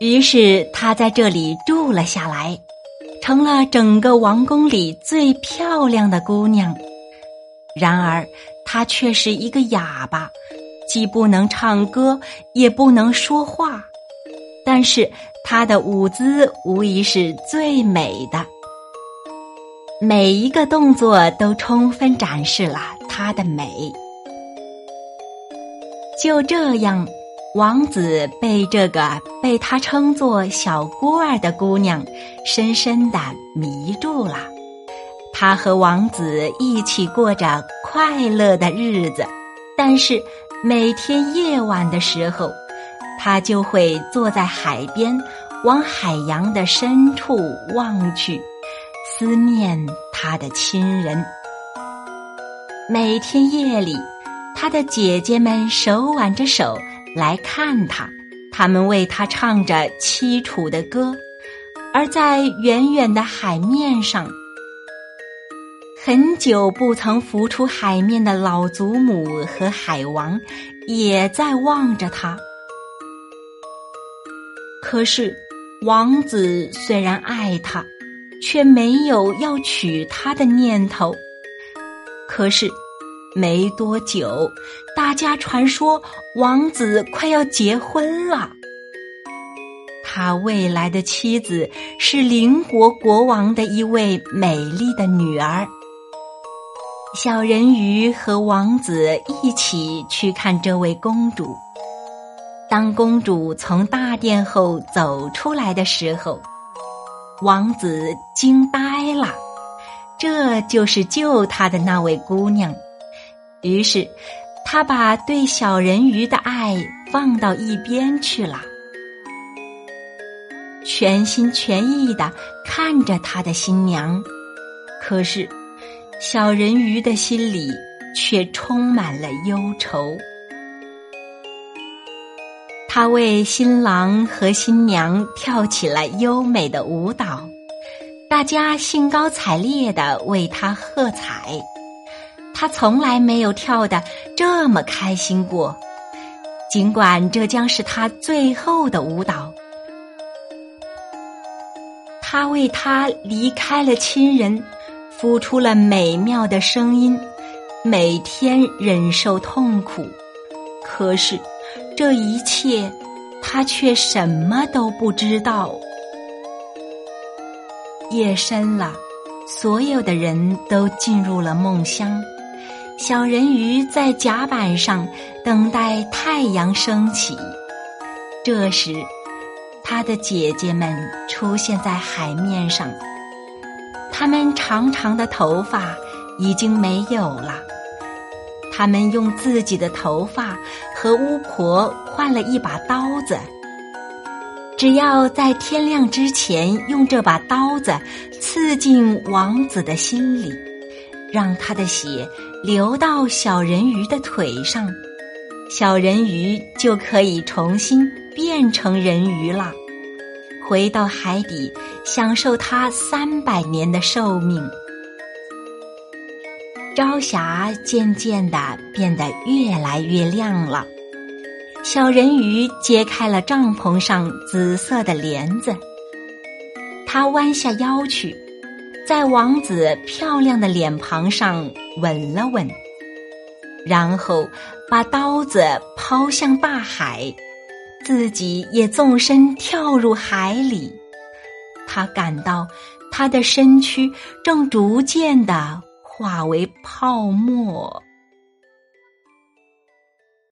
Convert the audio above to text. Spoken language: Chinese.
于是他在这里住了下来，成了整个王宫里最漂亮的姑娘。然而，她却是一个哑巴，既不能唱歌，也不能说话。但是，她的舞姿无疑是最美的，每一个动作都充分展示了她的美。就这样。王子被这个被他称作小孤儿的姑娘深深的迷住了，他和王子一起过着快乐的日子。但是每天夜晚的时候，他就会坐在海边，往海洋的深处望去，思念他的亲人。每天夜里，他的姐姐们手挽着手。来看他，他们为他唱着凄楚的歌，而在远远的海面上，很久不曾浮出海面的老祖母和海王也在望着他。可是，王子虽然爱她，却没有要娶她的念头。可是。没多久，大家传说王子快要结婚了。他未来的妻子是邻国国王的一位美丽的女儿。小人鱼和王子一起去看这位公主。当公主从大殿后走出来的时候，王子惊呆了。这就是救他的那位姑娘。于是，他把对小人鱼的爱放到一边去了，全心全意的看着他的新娘。可是，小人鱼的心里却充满了忧愁。他为新郎和新娘跳起了优美的舞蹈，大家兴高采烈的为他喝彩。他从来没有跳得这么开心过，尽管这将是他最后的舞蹈。他为他离开了亲人，付出了美妙的声音，每天忍受痛苦。可是，这一切他却什么都不知道。夜深了，所有的人都进入了梦乡。小人鱼在甲板上等待太阳升起。这时，他的姐姐们出现在海面上。他们长长的头发已经没有了。他们用自己的头发和巫婆换了一把刀子。只要在天亮之前用这把刀子刺进王子的心里。让他的血流到小人鱼的腿上，小人鱼就可以重新变成人鱼了，回到海底享受它三百年的寿命。朝霞渐渐的变得越来越亮了，小人鱼揭开了帐篷上紫色的帘子，他弯下腰去。在王子漂亮的脸庞上吻了吻，然后把刀子抛向大海，自己也纵身跳入海里。他感到他的身躯正逐渐的化为泡沫。